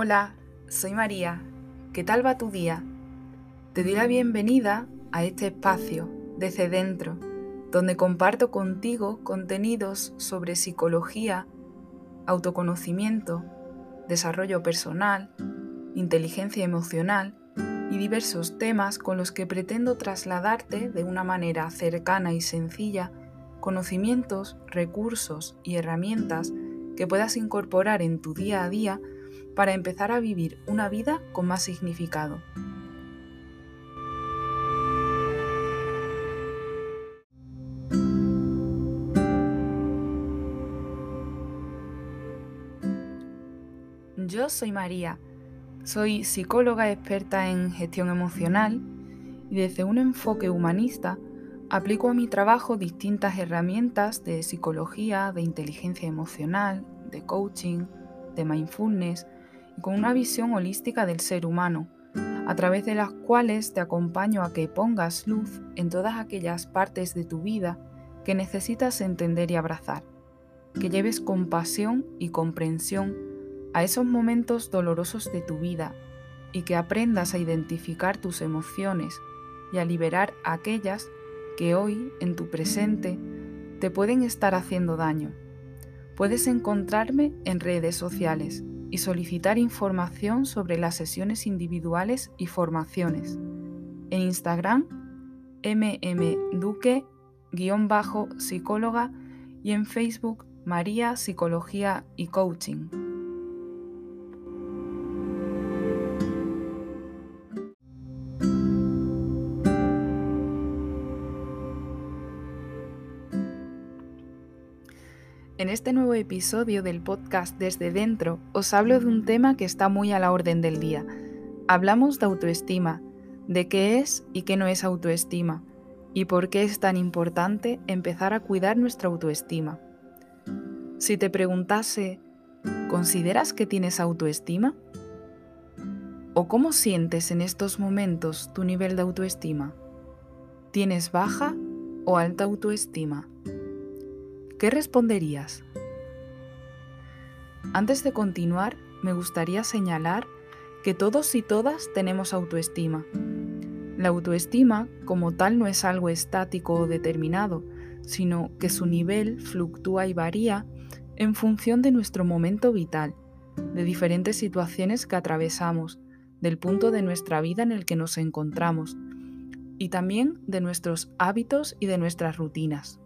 Hola, soy María. ¿Qué tal va tu día? Te doy la bienvenida a este espacio desde dentro, donde comparto contigo contenidos sobre psicología, autoconocimiento, desarrollo personal, inteligencia emocional y diversos temas con los que pretendo trasladarte de una manera cercana y sencilla conocimientos, recursos y herramientas que puedas incorporar en tu día a día para empezar a vivir una vida con más significado. Yo soy María, soy psicóloga experta en gestión emocional y desde un enfoque humanista aplico a mi trabajo distintas herramientas de psicología, de inteligencia emocional, de coaching, de mindfulness, con una visión holística del ser humano, a través de las cuales te acompaño a que pongas luz en todas aquellas partes de tu vida que necesitas entender y abrazar, que lleves compasión y comprensión a esos momentos dolorosos de tu vida y que aprendas a identificar tus emociones y a liberar aquellas que hoy, en tu presente, te pueden estar haciendo daño. Puedes encontrarme en redes sociales y solicitar información sobre las sesiones individuales y formaciones. En Instagram, mmduque-psicóloga y en Facebook, María Psicología y Coaching. En este nuevo episodio del podcast Desde Dentro os hablo de un tema que está muy a la orden del día. Hablamos de autoestima, de qué es y qué no es autoestima, y por qué es tan importante empezar a cuidar nuestra autoestima. Si te preguntase, ¿consideras que tienes autoestima? ¿O cómo sientes en estos momentos tu nivel de autoestima? ¿Tienes baja o alta autoestima? ¿Qué responderías? Antes de continuar, me gustaría señalar que todos y todas tenemos autoestima. La autoestima como tal no es algo estático o determinado, sino que su nivel fluctúa y varía en función de nuestro momento vital, de diferentes situaciones que atravesamos, del punto de nuestra vida en el que nos encontramos, y también de nuestros hábitos y de nuestras rutinas.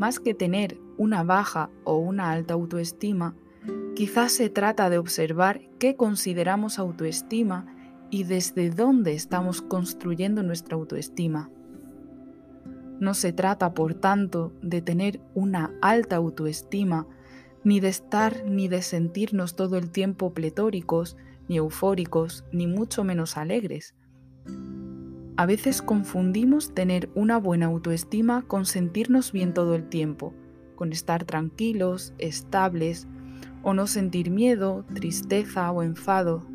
Más que tener una baja o una alta autoestima, quizás se trata de observar qué consideramos autoestima y desde dónde estamos construyendo nuestra autoestima. No se trata, por tanto, de tener una alta autoestima, ni de estar ni de sentirnos todo el tiempo pletóricos, ni eufóricos, ni mucho menos alegres. A veces confundimos tener una buena autoestima con sentirnos bien todo el tiempo, con estar tranquilos, estables, o no sentir miedo, tristeza o enfado.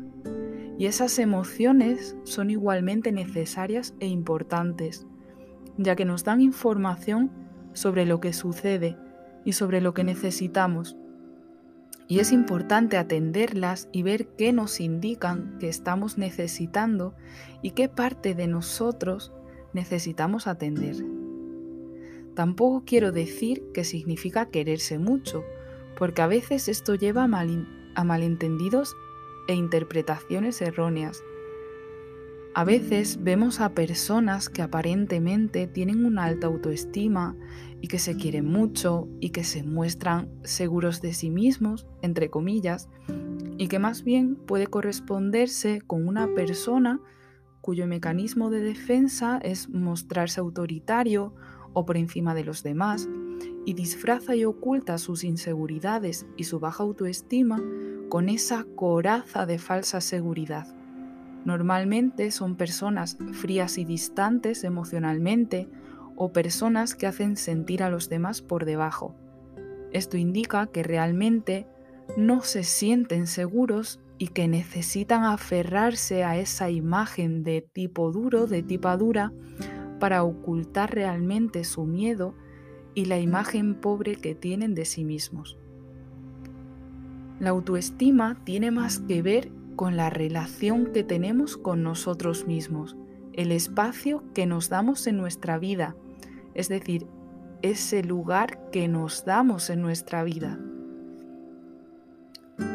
Y esas emociones son igualmente necesarias e importantes, ya que nos dan información sobre lo que sucede y sobre lo que necesitamos y es importante atenderlas y ver qué nos indican que estamos necesitando y qué parte de nosotros necesitamos atender. Tampoco quiero decir que significa quererse mucho, porque a veces esto lleva a, malentendidos e interpretaciones erróneas a veces vemos a personas que aparentemente tienen una alta autoestima y que se quieren mucho y que se muestran seguros de sí mismos, entre comillas, y que más bien puede corresponderse con una persona cuyo mecanismo de defensa es mostrarse autoritario o por encima de los demás y disfraza y oculta sus inseguridades y su baja autoestima con esa coraza de falsa seguridad. Normalmente son personas frías y distantes emocionalmente o personas que hacen sentir a los demás por debajo. Esto indica que realmente no se sienten seguros y que necesitan aferrarse a esa imagen de tipo duro, de tipa dura, para ocultar realmente su miedo y la imagen pobre que tienen de sí mismos. La autoestima tiene más que ver con la relación que tenemos con nosotros mismos, el espacio que nos damos en nuestra vida, es decir, ese lugar que nos damos en nuestra vida.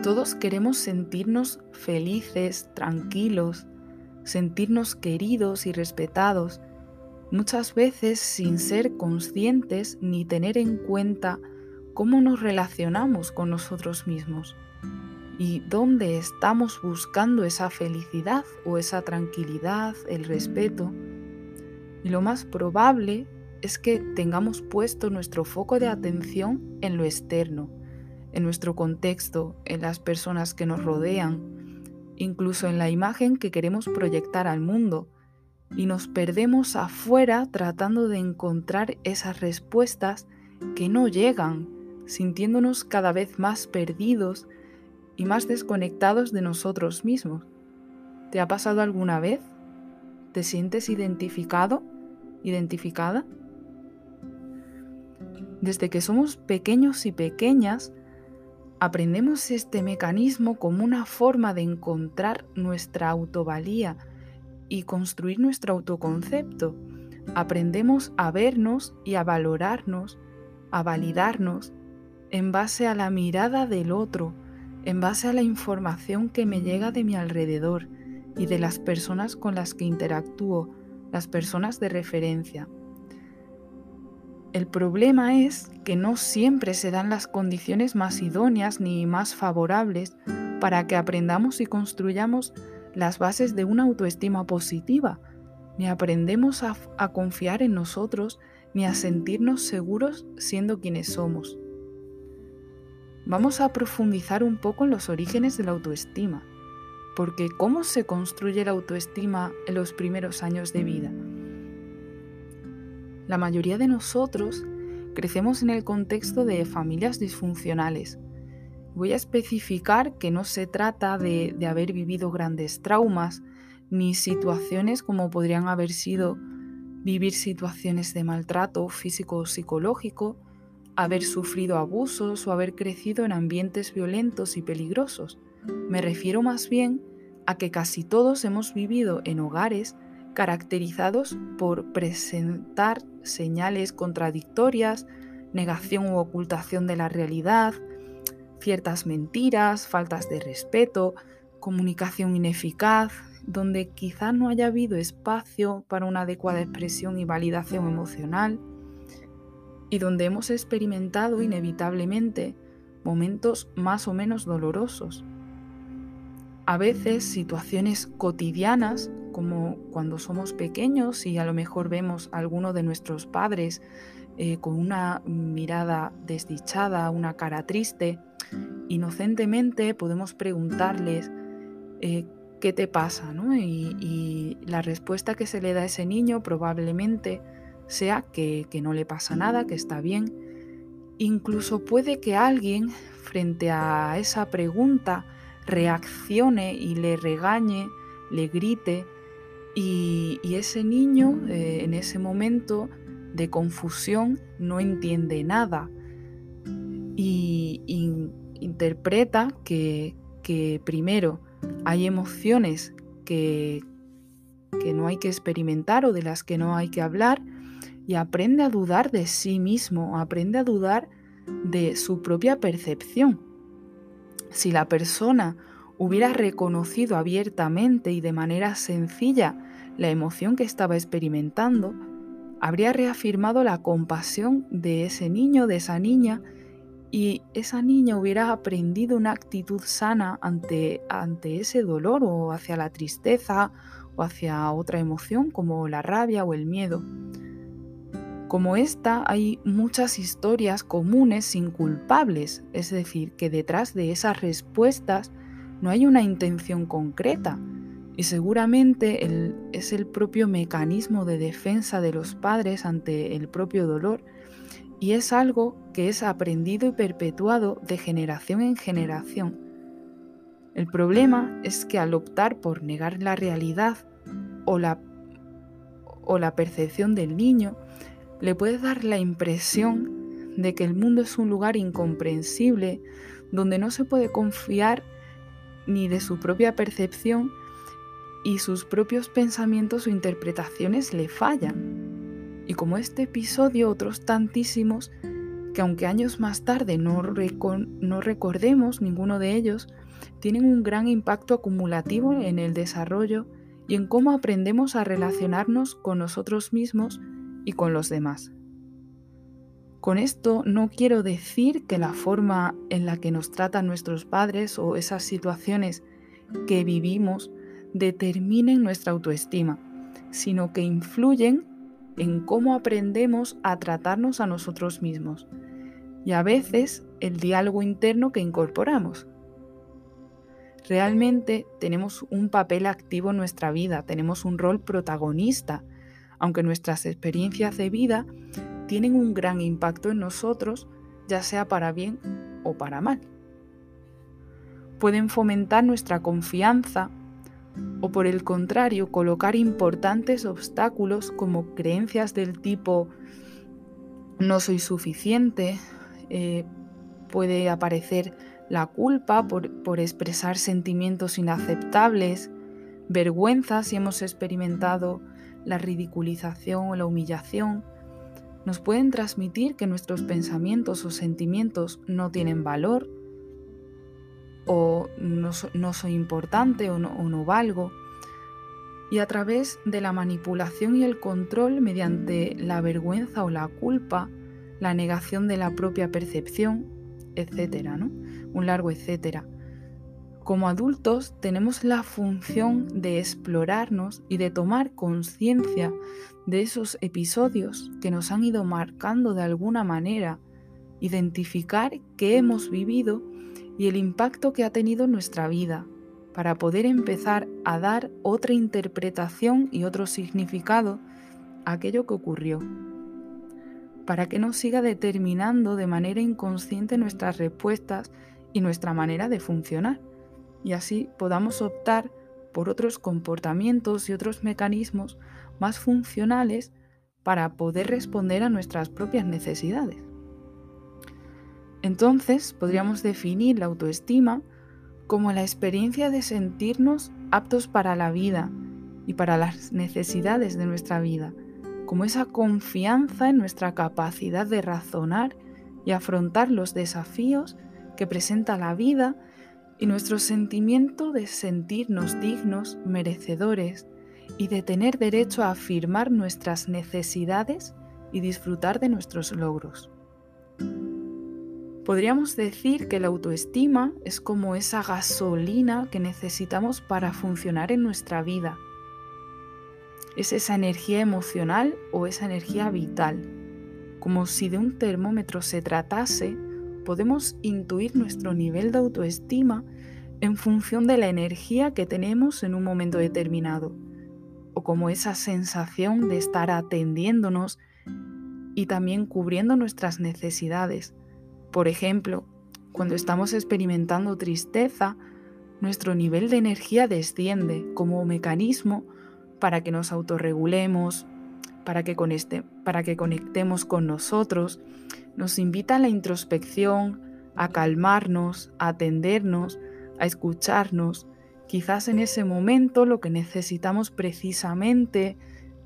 Todos queremos sentirnos felices, tranquilos, sentirnos queridos y respetados, muchas veces sin ser conscientes ni tener en cuenta cómo nos relacionamos con nosotros mismos y dónde estamos buscando esa felicidad o esa tranquilidad, el respeto. Y lo más probable es que tengamos puesto nuestro foco de atención en lo externo, en nuestro contexto, en las personas que nos rodean, incluso en la imagen que queremos proyectar al mundo, y nos perdemos afuera tratando de encontrar esas respuestas que no llegan, sintiéndonos cada vez más perdidos y más desconectados de nosotros mismos. ¿Te ha pasado alguna vez? ¿Te sientes identificado? ¿Identificada? Desde que somos pequeños y pequeñas, aprendemos este mecanismo como una forma de encontrar nuestra autovalía y construir nuestro autoconcepto. Aprendemos a vernos y a valorarnos, a validarnos en base a la mirada del otro, en base a la información que me llega de mi alrededor y de las personas con las que interactúo, las personas de referencia. El problema es que no siempre se dan las condiciones más idóneas ni más favorables para que aprendamos y construyamos las bases de una autoestima positiva, ni aprendemos a, confiar en nosotros ni a sentirnos seguros siendo quienes somos. Vamos a profundizar un poco en los orígenes de la autoestima, porque ¿cómo se construye la autoestima en los primeros años de vida? La mayoría de nosotros crecemos en el contexto de familias disfuncionales. Voy a especificar que no se trata de, haber vivido grandes traumas ni situaciones como podrían haber sido vivir situaciones de maltrato físico o psicológico, haber sufrido abusos o haber crecido en ambientes violentos y peligrosos. Me refiero más bien a que casi todos hemos vivido en hogares caracterizados por presentar señales contradictorias, negación u ocultación de la realidad, ciertas mentiras, faltas de respeto, comunicación ineficaz, donde quizá no haya habido espacio para una adecuada expresión y validación emocional, y donde hemos experimentado inevitablemente momentos más o menos dolorosos. A veces situaciones cotidianas como cuando somos pequeños y a lo mejor vemos a alguno de nuestros padres eh, con una mirada desdichada, una cara triste, inocentemente podemos preguntarles eh, qué te pasa, Y, y, la respuesta que se le da a ese niño probablemente sea que no le pasa nada, que está bien. Incluso puede que alguien frente a esa pregunta reaccione y le regañe, le grite, y, ese niño eh, en ese momento de confusión no entiende nada y, interpreta que, primero hay emociones que, que no hay que experimentar o de las que no hay que hablar y aprende a dudar de sí mismo, aprende a dudar de su propia percepción. Si la persona hubiera reconocido abiertamente y de manera sencilla la emoción que estaba experimentando, habría reafirmado la compasión de ese niño, de esa niña, y esa niña hubiera aprendido una actitud sana ante, ante ese dolor o hacia la tristeza o hacia otra emoción como la rabia o el miedo. Como esta, hay muchas historias comunes inculpables, es decir, que detrás de esas respuestas no hay una intención concreta y seguramente es el propio mecanismo de defensa de los padres ante el propio dolor y es algo que es aprendido y perpetuado de generación en generación. El problema es que al optar por negar la realidad o la, o la percepción del niño, le puede dar la impresión de que el mundo es un lugar incomprensible donde no se puede confiar ni de su propia percepción y sus propios pensamientos o interpretaciones le fallan. Y como este episodio, otros tantísimos, que aunque años más tarde no, no recordemos ninguno de ellos, tienen un gran impacto acumulativo en el desarrollo y en cómo aprendemos a relacionarnos con nosotros mismos y con los demás. Con esto no quiero decir que la forma en la que nos tratan nuestros padres o esas situaciones que vivimos determinen nuestra autoestima, sino que influyen en cómo aprendemos a tratarnos a nosotros mismos y a veces el diálogo interno que incorporamos. Realmente tenemos un papel activo en nuestra vida, tenemos un rol protagonista, aunque nuestras experiencias de vida tienen un gran impacto en nosotros, ya sea para bien o para mal. Pueden fomentar nuestra confianza o por el contrario colocar importantes obstáculos como creencias del tipo no soy suficiente, eh, puede aparecer la culpa por, por expresar sentimientos inaceptables, vergüenza si hemos experimentado la ridiculización o la humillación, nos pueden transmitir que nuestros pensamientos o sentimientos no tienen valor o no, soy importante o no, o no valgo. Y a través de la manipulación y el control mediante la vergüenza o la culpa, la negación de la propia percepción, etcétera, ¿no? Un largo etcétera. Como adultos tenemos la función de explorarnos y de tomar conciencia de esos episodios que nos han ido marcando de alguna manera, identificar qué hemos vivido y el impacto que ha tenido en nuestra vida, para poder empezar a dar otra interpretación y otro significado a aquello que ocurrió, para que no siga determinando de manera inconsciente nuestras respuestas y nuestra manera de funcionar y así podamos optar por otros comportamientos y otros mecanismos más funcionales para poder responder a nuestras propias necesidades. Entonces podríamos definir la autoestima como la experiencia de sentirnos aptos para la vida y para las necesidades de nuestra vida, como esa confianza en nuestra capacidad de razonar y afrontar los desafíos que presenta la vida y nuestro sentimiento de sentirnos dignos, merecedores y de tener derecho a afirmar nuestras necesidades y disfrutar de nuestros logros. Podríamos decir que la autoestima es como esa gasolina que necesitamos para funcionar en nuestra vida. Es esa energía emocional o esa energía vital. Como si de un termómetro se tratase, podemos intuir nuestro nivel de autoestima en función de la energía que tenemos en un momento determinado, o como esa sensación de estar atendiéndonos y también cubriendo nuestras necesidades. Por ejemplo, cuando estamos experimentando tristeza, nuestro nivel de energía desciende como mecanismo para que nos autorregulemos, para que, para que conectemos con nosotros, nos invita a la introspección, a calmarnos, a atendernos, a escucharnos. Quizás en ese momento lo que necesitamos precisamente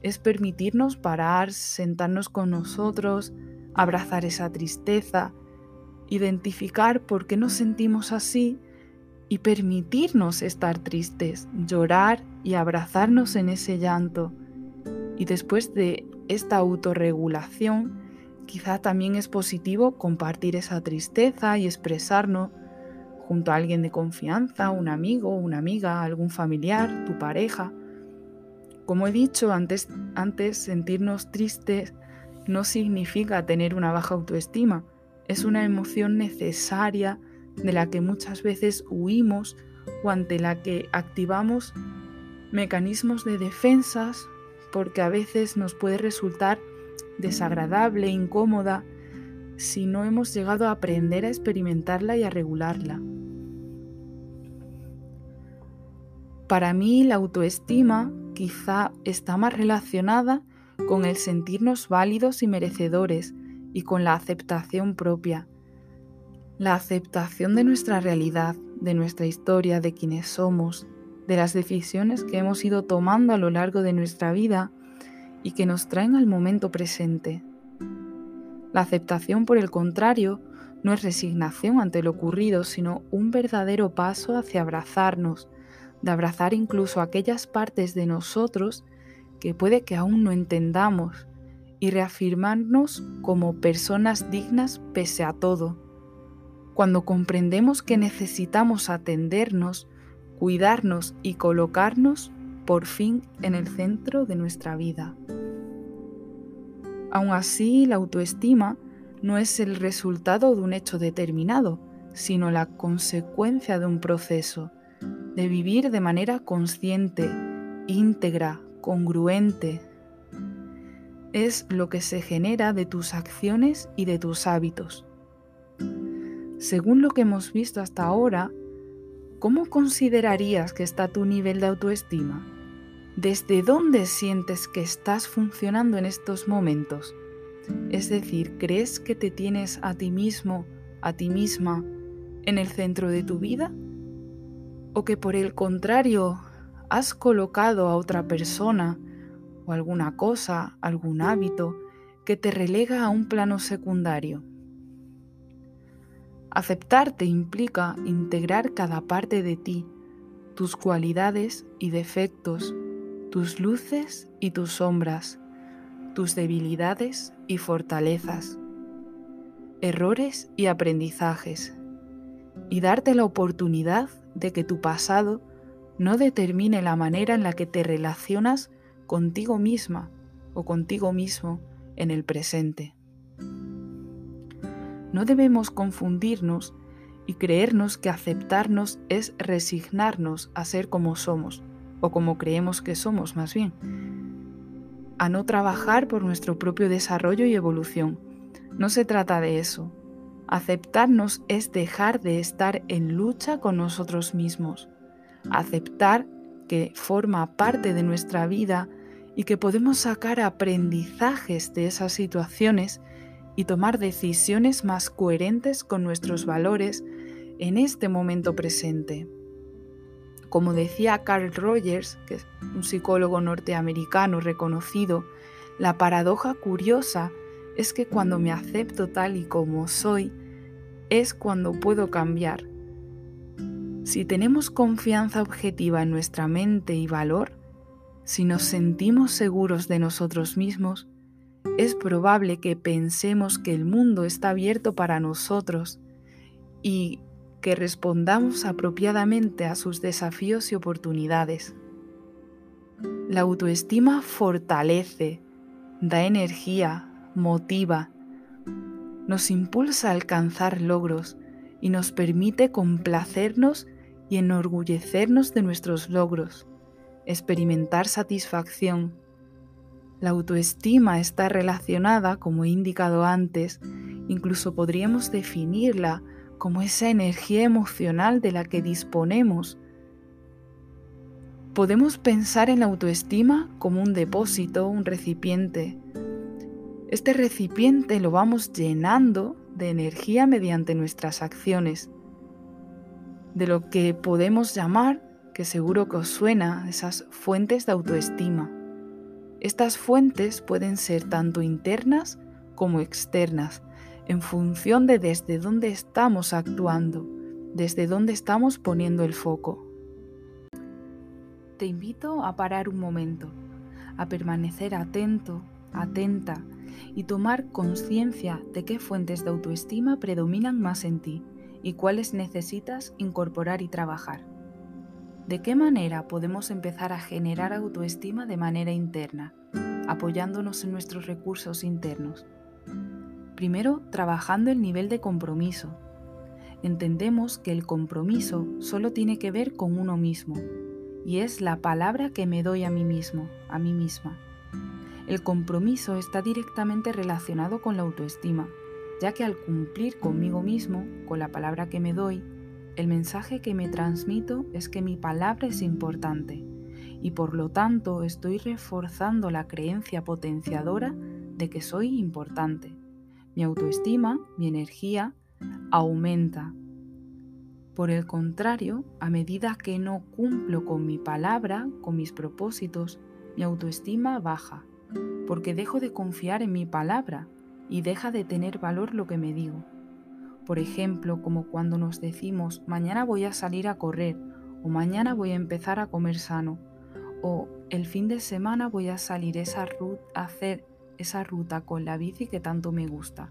es permitirnos parar, sentarnos con nosotros, abrazar esa tristeza, identificar por qué nos sentimos así y permitirnos estar tristes, llorar y abrazarnos en ese llanto. Y después de esta autorregulación, quizá también es positivo compartir esa tristeza y expresarnos junto a alguien de confianza, un amigo, una amiga, algún familiar, tu pareja. Como he dicho antes, antes sentirnos tristes no significa tener una baja autoestima, es una emoción necesaria de la que muchas veces huimos o ante la que activamos mecanismos de defensas porque a veces nos puede resultar desagradable, incómoda, si no hemos llegado a aprender a experimentarla y a regularla. Para mí la autoestima quizá está más relacionada con el sentirnos válidos y merecedores y con la aceptación propia. La aceptación de nuestra realidad, de nuestra historia, de quienes somos, de las decisiones que hemos ido tomando a lo largo de nuestra vida y que nos traen al momento presente. La aceptación, por el contrario, no es resignación ante lo ocurrido, sino un verdadero paso hacia abrazarnos, de abrazar incluso aquellas partes de nosotros que puede que aún no entendamos y reafirmarnos como personas dignas pese a todo. Cuando comprendemos que necesitamos atendernos, cuidarnos y colocarnos por fin en el centro de nuestra vida. Aún así, la autoestima no es el resultado de un hecho determinado, sino la consecuencia de un proceso, de vivir de manera consciente, íntegra, congruente. Es lo que se genera de tus acciones y de tus hábitos. Según lo que hemos visto hasta ahora, ¿cómo considerarías que está tu nivel de autoestima? ¿Desde dónde sientes que estás funcionando en estos momentos? Es decir, ¿crees que te tienes a ti mismo, a ti misma, en el centro de tu vida? ¿O que por el contrario has colocado a otra persona o alguna cosa, algún hábito que te relega a un plano secundario? Aceptarte implica integrar cada parte de ti, tus cualidades y defectos, tus luces y tus sombras, tus debilidades y fortalezas, errores y aprendizajes, y darte la oportunidad de que tu pasado no determine la manera en la que te relacionas contigo misma o contigo mismo en el presente. No debemos confundirnos y creernos que aceptarnos es resignarnos a ser como somos, o como creemos que somos más bien, a no trabajar por nuestro propio desarrollo y evolución. No se trata de eso. Aceptarnos es dejar de estar en lucha con nosotros mismos. Aceptar que forma parte de nuestra vida y que podemos sacar aprendizajes de esas situaciones y tomar decisiones más coherentes con nuestros valores en este momento presente. Como decía Carl Rogers, que es un psicólogo norteamericano reconocido, la paradoja curiosa es que cuando me acepto tal y como soy, es cuando puedo cambiar. Si tenemos confianza objetiva en nuestra mente y valor, si nos sentimos seguros de nosotros mismos, es probable que pensemos que el mundo está abierto para nosotros y que respondamos apropiadamente a sus desafíos y oportunidades. La autoestima fortalece, da energía, motiva, nos impulsa a alcanzar logros y nos permite complacernos y enorgullecernos de nuestros logros, experimentar satisfacción. La autoestima está relacionada, como he indicado antes, incluso podríamos definirla como esa energía emocional de la que disponemos. Podemos pensar en la autoestima como un depósito, un recipiente. Este recipiente lo vamos llenando de energía mediante nuestras acciones, de lo que podemos llamar, que seguro que os suena, esas fuentes de autoestima. Estas fuentes pueden ser tanto internas como externas, en función de desde dónde estamos actuando, desde dónde estamos poniendo el foco. Te invito a parar un momento, a permanecer atento, atenta y tomar conciencia de qué fuentes de autoestima predominan más en ti y cuáles necesitas incorporar y trabajar. ¿De qué manera podemos empezar a generar autoestima de manera interna, apoyándonos en nuestros recursos internos? Primero, trabajando el nivel de compromiso. Entendemos que el compromiso solo tiene que ver con uno mismo, y es la palabra que me doy a mí mismo, a mí misma. El compromiso está directamente relacionado con la autoestima, ya que al cumplir conmigo mismo, con la palabra que me doy, el mensaje que me transmito es que mi palabra es importante y por lo tanto estoy reforzando la creencia potenciadora de que soy importante. Mi autoestima, mi energía, aumenta. Por el contrario, a medida que no cumplo con mi palabra, con mis propósitos, mi autoestima baja, porque dejo de confiar en mi palabra y deja de tener valor lo que me digo. Por ejemplo, como cuando nos decimos mañana voy a salir a correr o mañana voy a empezar a comer sano o el fin de semana voy a salir esa a hacer esa ruta con la bici que tanto me gusta.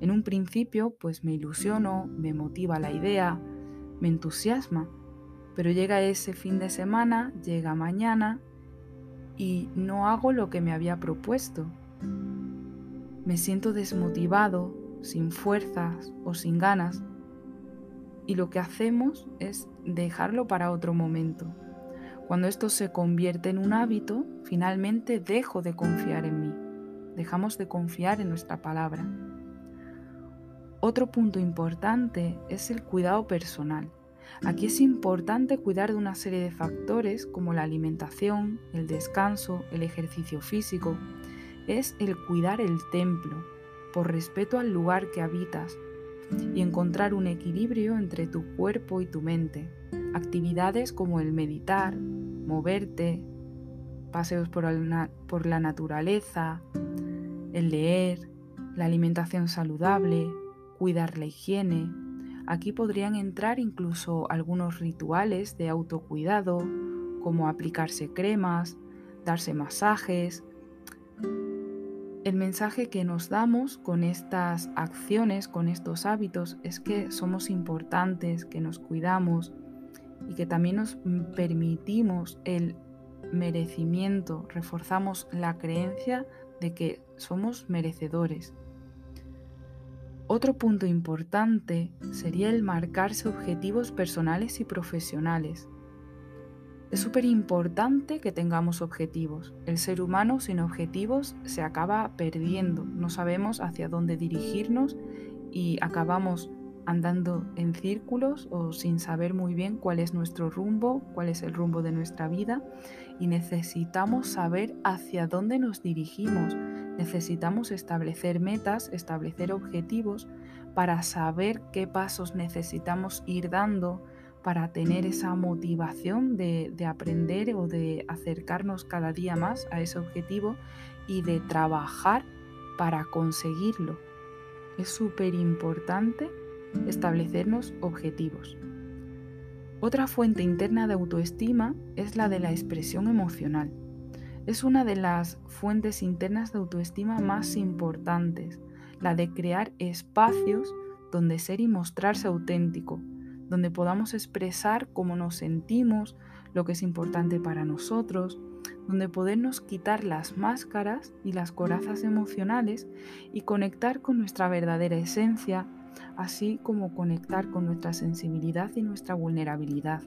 En un principio, pues me ilusiono, me motiva la idea, me entusiasma, pero llega ese fin de semana, llega mañana y no hago lo que me había propuesto. Me siento desmotivado, sin fuerzas o sin ganas y lo que hacemos es dejarlo para otro momento. Cuando esto se convierte en un hábito, finalmente dejo de confiar en mí, dejamos de confiar en nuestra palabra. Otro punto importante es el cuidado personal. Aquí es importante cuidar de una serie de factores como la alimentación, el descanso, el ejercicio físico. Es el cuidar el templo, por respeto al lugar que habitas, y encontrar un equilibrio entre tu cuerpo y tu mente. Actividades como el meditar, moverte, paseos por la naturaleza, el leer, la alimentación saludable, cuidar la higiene. Aquí podrían entrar incluso algunos rituales de autocuidado, como aplicarse cremas, darse masajes. El mensaje que nos damos con estas acciones, con estos hábitos, es que somos importantes, que nos cuidamos y que también nos permitimos el merecimiento, reforzamos la creencia de que somos merecedores. Otro punto importante sería el marcarse objetivos personales y profesionales. Es súper importante que tengamos objetivos. El ser humano sin objetivos se acaba perdiendo. No sabemos hacia dónde dirigirnos y acabamos andando en círculos o sin saber muy bien cuál es nuestro rumbo, cuál es el rumbo de nuestra vida y necesitamos saber hacia dónde nos dirigimos Necesitamos establecer metas, establecer objetivos para saber qué pasos necesitamos ir dando para tener esa motivación de, aprender o de acercarnos cada día más a ese objetivo y de trabajar para conseguirlo. Es súper importante establecernos objetivos. Otra fuente interna de autoestima es la de la expresión emocional. Es una de las fuentes internas de autoestima más importantes, la de crear espacios donde ser y mostrarse auténtico, donde podamos expresar cómo nos sentimos, lo que es importante para nosotros, donde podernos quitar las máscaras y las corazas emocionales y conectar con nuestra verdadera esencia, así como conectar con nuestra sensibilidad y nuestra vulnerabilidad.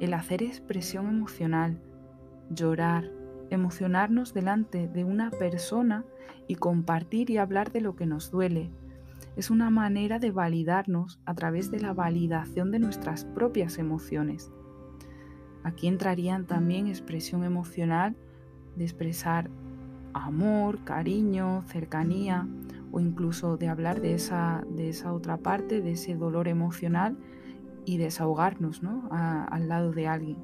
El hacer expresión emocional, llorar, emocionarnos delante de una persona y compartir y hablar de lo que nos duele. Es una manera de validarnos a través de la validación de nuestras propias emociones. Aquí entrarían también expresión emocional de expresar amor, cariño, cercanía o incluso de hablar de esa, de esa otra parte, de ese dolor emocional y desahogarnos ¿no? al lado de alguien.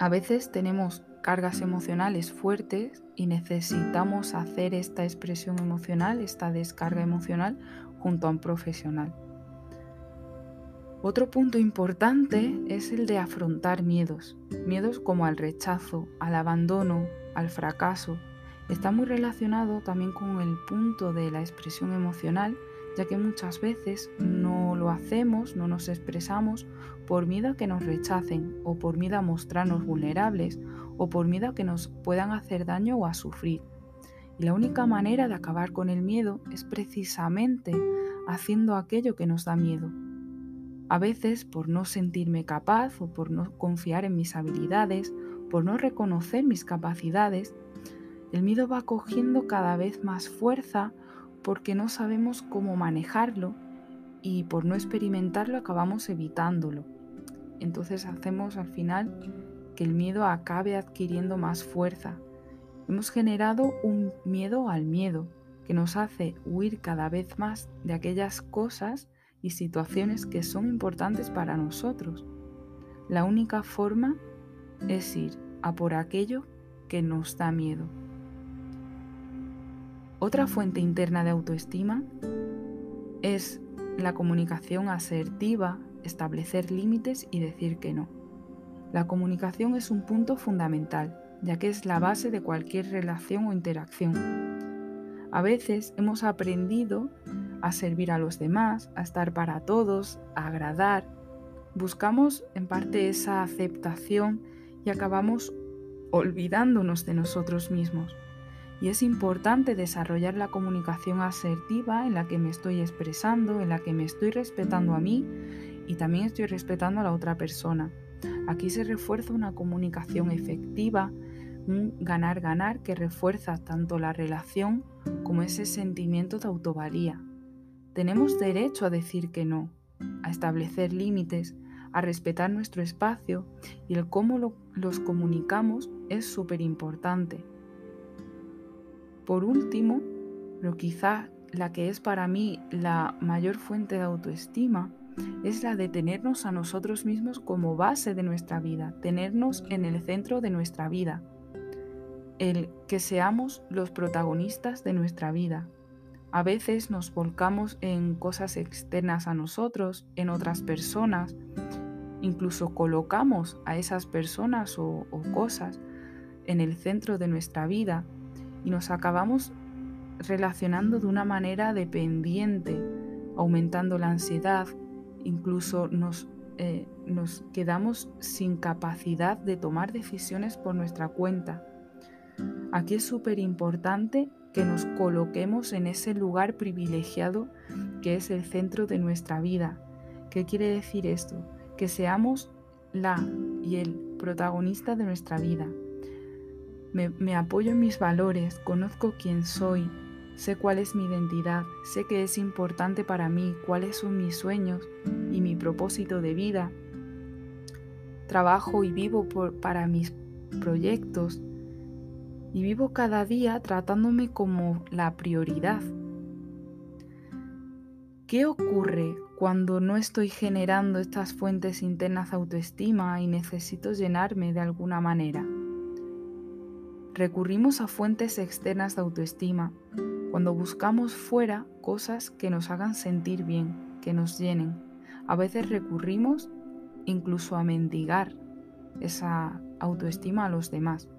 A veces tenemos cargas emocionales fuertes y necesitamos hacer esta expresión emocional, esta descarga emocional junto a un profesional. Otro punto importante es el de afrontar miedos, miedos como al rechazo, al abandono, al fracaso. Está muy relacionado también con el punto de la expresión emocional ya que muchas veces no lo hacemos, no nos expresamos por miedo a que nos rechacen o por miedo a mostrarnos vulnerables o por miedo a que nos puedan hacer daño o a sufrir. Y la única manera de acabar con el miedo es precisamente haciendo aquello que nos da miedo. A veces por no sentirme capaz o por no confiar en mis habilidades, por no reconocer mis capacidades, el miedo va cogiendo cada vez más fuerza porque no sabemos cómo manejarlo y por no experimentarlo acabamos evitándolo. Entonces hacemos al final que el miedo acabe adquiriendo más fuerza. Hemos generado un miedo al miedo, que nos hace huir cada vez más de aquellas cosas y situaciones que son importantes para nosotros. La única forma es ir a por aquello que nos da miedo. Otra fuente interna de autoestima es la comunicación asertiva, establecer límites y decir que no. La comunicación es un punto fundamental, ya que es la base de cualquier relación o interacción. A veces hemos aprendido a servir a los demás, a estar para todos, a agradar. Buscamos en parte esa aceptación y acabamos olvidándonos de nosotros mismos y es importante desarrollar la comunicación asertiva en la que me estoy expresando, en la que me estoy respetando a mí y también estoy respetando a la otra persona. Aquí se refuerza una comunicación efectiva, un ganar-ganar que refuerza tanto la relación como ese sentimiento de autovalía. Tenemos derecho a decir que no, a establecer límites, a respetar nuestro espacio y el cómo los comunicamos es súper importante. Por último, pero quizá la que es para mí la mayor fuente de autoestima, es la de tenernos a nosotros mismos como base de nuestra vida, tenernos en el centro de nuestra vida, el que seamos los protagonistas de nuestra vida. A veces nos volcamos en cosas externas a nosotros, en otras personas, incluso colocamos a esas personas o, o cosas en el centro de nuestra vida y nos acabamos relacionando de una manera dependiente, aumentando la ansiedad, incluso nos, eh, nos quedamos sin capacidad de tomar decisiones por nuestra cuenta. Aquí es súper importante que nos coloquemos en ese lugar privilegiado que es el centro de nuestra vida. ¿Qué quiere decir esto? Que seamos la y el protagonista de nuestra vida, me, apoyo en mis valores, conozco quién soy, sé cuál es mi identidad, sé que es importante para mí, cuáles son mis sueños y mi propósito de vida. Trabajo y vivo para mis proyectos y vivo cada día tratándome como la prioridad. ¿Qué ocurre cuando no estoy generando estas fuentes internas de autoestima y necesito llenarme de alguna manera? Recurrimos a fuentes externas de autoestima cuando buscamos fuera cosas que nos hagan sentir bien, que nos llenen. A veces recurrimos incluso a mendigar esa autoestima a los demás.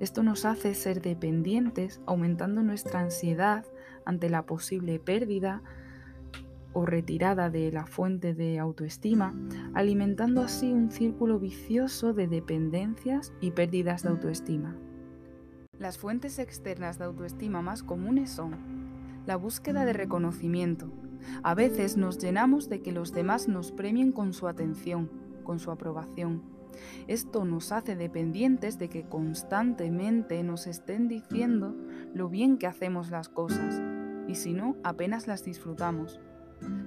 Esto nos hace ser dependientes, aumentando nuestra ansiedad ante la posible pérdida o retirada de la fuente de autoestima, alimentando así un círculo vicioso de dependencias y pérdidas de autoestima. Las fuentes externas de autoestima más comunes son la búsqueda de reconocimiento. A veces nos llenamos de que los demás nos premien con su atención, con su aprobación. Esto nos hace dependientes de que constantemente nos estén diciendo lo bien que hacemos las cosas, y si no, apenas las disfrutamos.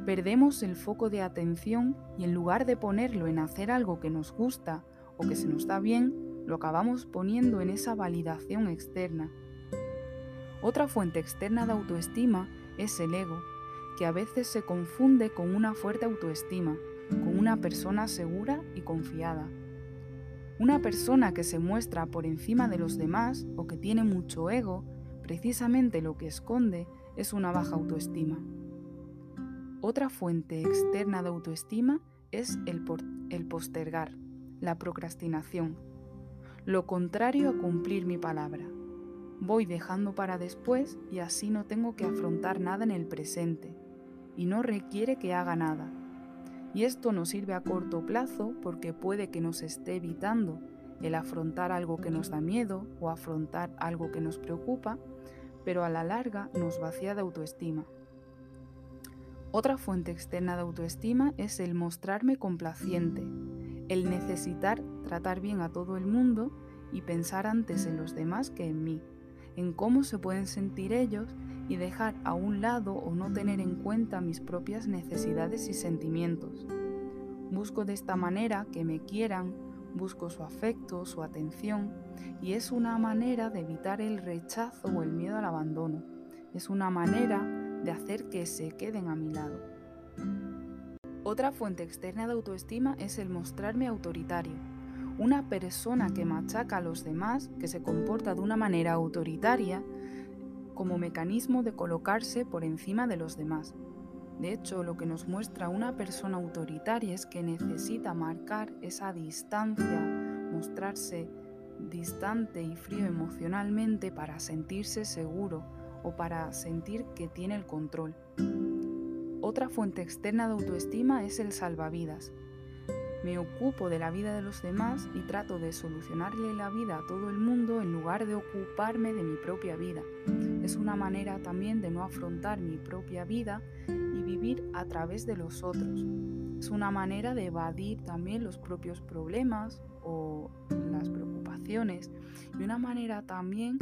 Perdemos el foco de atención y en lugar de ponerlo en hacer algo que nos gusta o que se nos da bien, lo acabamos poniendo en esa validación externa. Otra fuente externa de autoestima es el ego, que a veces se confunde con una fuerte autoestima, con una persona segura y confiada. Una persona que se muestra por encima de los demás o que tiene mucho ego, precisamente lo que esconde es una baja autoestima. Otra fuente externa de autoestima es el, el postergar, la procrastinación, lo contrario a cumplir mi palabra. Voy dejando para después y así no tengo que afrontar nada en el presente y no requiere que haga nada. Y esto nos sirve a corto plazo porque puede que nos esté evitando el afrontar algo que nos da miedo o afrontar algo que nos preocupa, pero a la larga nos vacía de autoestima. Otra fuente externa de autoestima es el mostrarme complaciente, el necesitar tratar bien a todo el mundo y pensar antes en los demás que en mí, en cómo se pueden sentir ellos y dejar a un lado o no tener en cuenta mis propias necesidades y sentimientos. Busco de esta manera que me quieran, busco su afecto, su atención y es una manera de evitar el rechazo o el miedo al abandono. es una manera de hacer que se queden a mi lado. Otra fuente externa de autoestima es el mostrarme autoritario. Una persona que machaca a los demás, que se comporta de una manera autoritaria, como mecanismo de colocarse por encima de los demás. De hecho, lo que nos muestra una persona autoritaria es que necesita marcar esa distancia, mostrarse distante y frío emocionalmente para sentirse seguro o para sentir que tiene el control. Otra fuente externa de autoestima es el salvavidas. Me ocupo de la vida de los demás y trato de solucionarle la vida a todo el mundo en lugar de ocuparme de mi propia vida. Es una manera también de no afrontar mi propia vida y vivir a través de los otros. Es una manera de evadir también los propios problemas o las preocupaciones y una manera también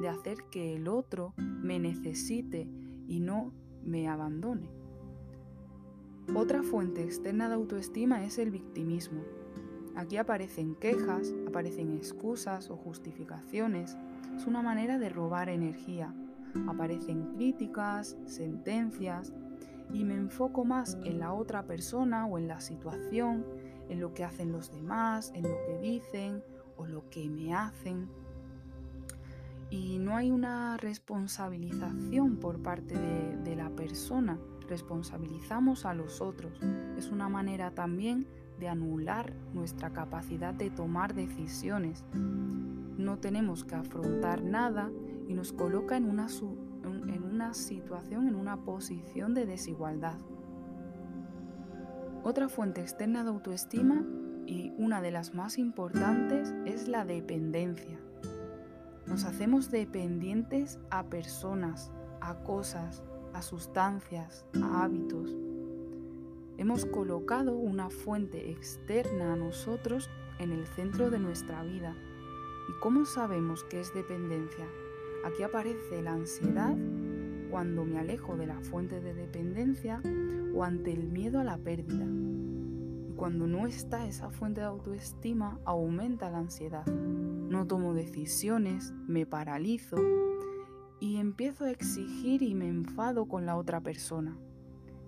de hacer que el otro me necesite y no me abandone. Otra fuente externa de autoestima es el victimismo. Aquí aparecen quejas, aparecen excusas o justificaciones. Es una manera de robar energía. Aparecen críticas, sentencias y me enfoco más en la otra persona o en la situación, en lo que hacen los demás, en lo que dicen o lo que me hacen. Y no hay una responsabilización por parte de, de la persona responsabilizamos a los otros. Es una manera también de anular nuestra capacidad de tomar decisiones. No tenemos que afrontar nada y nos coloca en una, en una situación, en una posición de desigualdad. Otra fuente externa de autoestima y una de las más importantes es la dependencia. Nos hacemos dependientes a personas, a cosas, a sustancias, a hábitos. Hemos colocado una fuente externa a nosotros en el centro de nuestra vida. ¿Y cómo sabemos que es dependencia? Aquí aparece la ansiedad cuando me alejo de la fuente de dependencia o ante el miedo a la pérdida. Y cuando no está esa fuente de autoestima, aumenta la ansiedad. No tomo decisiones, me paralizo, y empiezo a exigir y me enfado con la otra persona.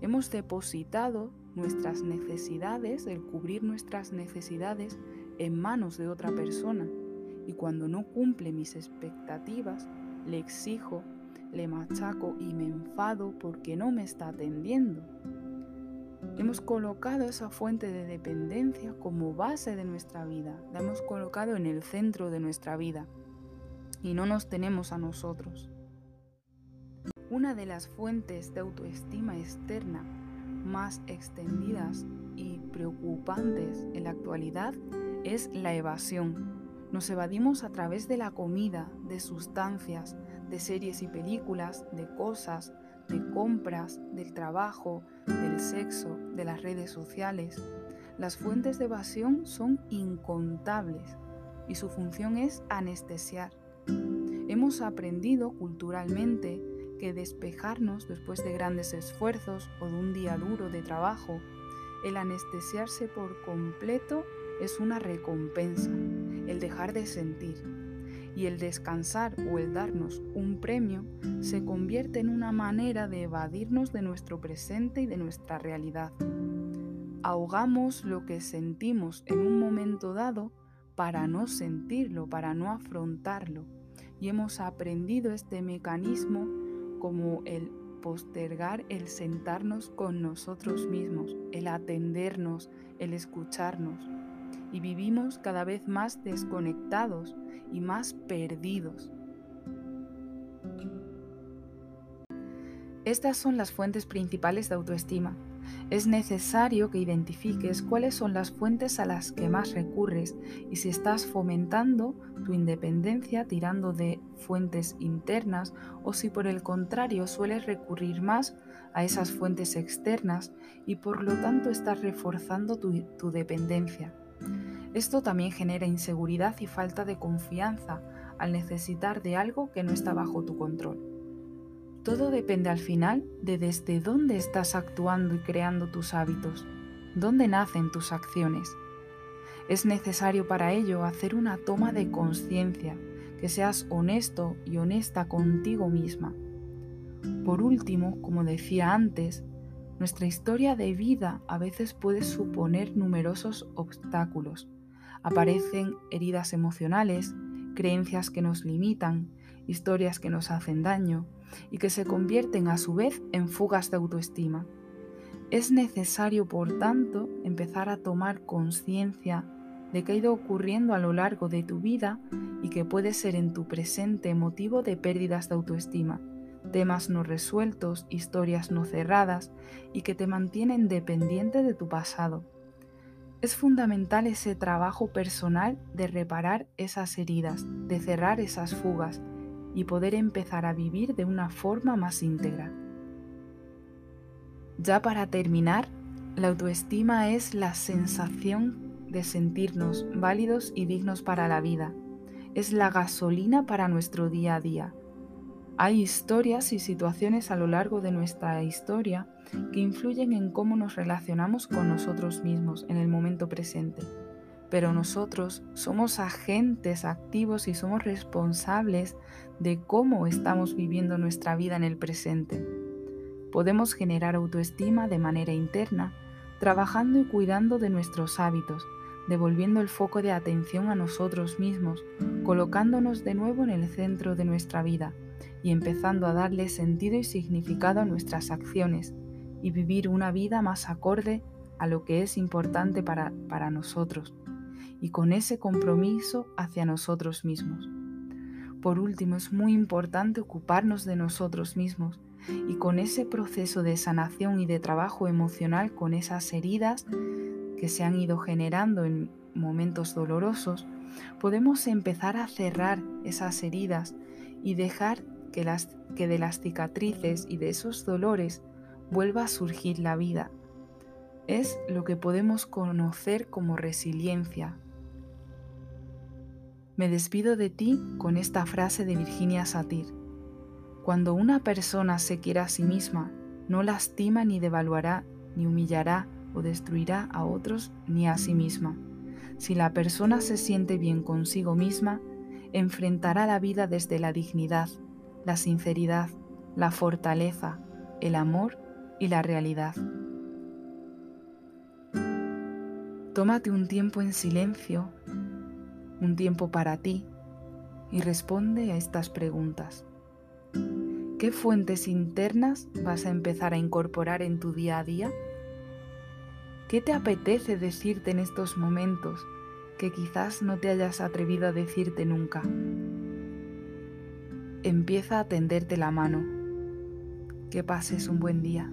Hemos depositado nuestras necesidades, el cubrir nuestras necesidades en manos de otra persona y cuando no cumple mis expectativas, le exijo, le machaco y me enfado porque no me está atendiendo. Hemos colocado esa fuente de dependencia como base de nuestra vida, la hemos colocado en el centro de nuestra vida y no nos tenemos a nosotros. Una de las fuentes de autoestima externa más extendidas y preocupantes en la actualidad es la evasión. Nos evadimos a través de la comida, de sustancias, de series y películas, de cosas, de compras, del trabajo, del sexo, de las redes sociales. Las fuentes de evasión son incontables y su función es anestesiar. Hemos aprendido culturalmente que despejarnos después de grandes esfuerzos o de un día duro de trabajo, el anestesiarse por completo es una recompensa, el dejar de sentir. Y el descansar o el darnos un premio se convierte en una manera de evadirnos de nuestro presente y de nuestra realidad. Ahogamos lo que sentimos en un momento dado para no sentirlo, para no afrontarlo. Y hemos aprendido este mecanismo como el postergar el sentarnos con nosotros mismos, el atendernos, el escucharnos. Y vivimos cada vez más desconectados y más perdidos. Estas son las fuentes principales de autoestima. Es necesario que identifiques cuáles son las fuentes a las que más recurres y si estás fomentando tu independencia tirando de fuentes internas o si por el contrario sueles recurrir más a esas fuentes externas y por lo tanto estás reforzando tu, tu dependencia. Esto también genera inseguridad y falta de confianza al necesitar de algo que no está bajo tu control. Todo depende al final de desde dónde estás actuando y creando tus hábitos, dónde nacen tus acciones. Es necesario para ello hacer una toma de conciencia, que seas honesto y honesta contigo misma. Por último, como decía antes, nuestra historia de vida a veces puede suponer numerosos obstáculos. Aparecen heridas emocionales, creencias que nos limitan, historias que nos hacen daño y que se convierten a su vez en fugas de autoestima. Es necesario, por tanto, empezar a tomar conciencia de que ha ido ocurriendo a lo largo de tu vida y que puede ser en tu presente motivo de pérdidas de autoestima, temas no resueltos, historias no cerradas y que te mantienen dependiente de tu pasado. Es fundamental ese trabajo personal de reparar esas heridas, de cerrar esas fugas y poder empezar a vivir de una forma más íntegra. Ya para terminar, la autoestima es la sensación de sentirnos válidos y dignos para la vida. Es la gasolina para nuestro día a día. Hay historias y situaciones a lo largo de nuestra historia que influyen en cómo nos relacionamos con nosotros mismos en el momento presente. Pero nosotros somos agentes activos y somos responsables de cómo estamos viviendo nuestra vida en el presente. Podemos generar autoestima de manera interna, trabajando y cuidando de nuestros hábitos, devolviendo el foco de atención a nosotros mismos, colocándonos de nuevo en el centro de nuestra vida y empezando a darle sentido y significado a nuestras acciones y vivir una vida más acorde a lo que es importante para, para nosotros y con ese compromiso hacia nosotros mismos. Por último, es muy importante ocuparnos de nosotros mismos y con ese proceso de sanación y de trabajo emocional con esas heridas que se han ido generando en momentos dolorosos, podemos empezar a cerrar esas heridas y dejar que, las, que de las cicatrices y de esos dolores vuelva a surgir la vida. Es lo que podemos conocer como resiliencia. Me despido de ti con esta frase de Virginia Satir. Cuando una persona se quiera a sí misma, no lastima ni devaluará, ni humillará o destruirá a otros ni a sí misma. Si la persona se siente bien consigo misma, enfrentará la vida desde la dignidad, la sinceridad, la fortaleza, el amor y la realidad. Tómate un tiempo en silencio, un tiempo para ti, y responde a estas preguntas. ¿Qué fuentes internas vas a empezar a incorporar en tu día a día? ¿Qué te apetece decirte en estos momentos que quizás no te hayas atrevido a decirte nunca? Empieza a tenderte la mano. Que pases un buen día.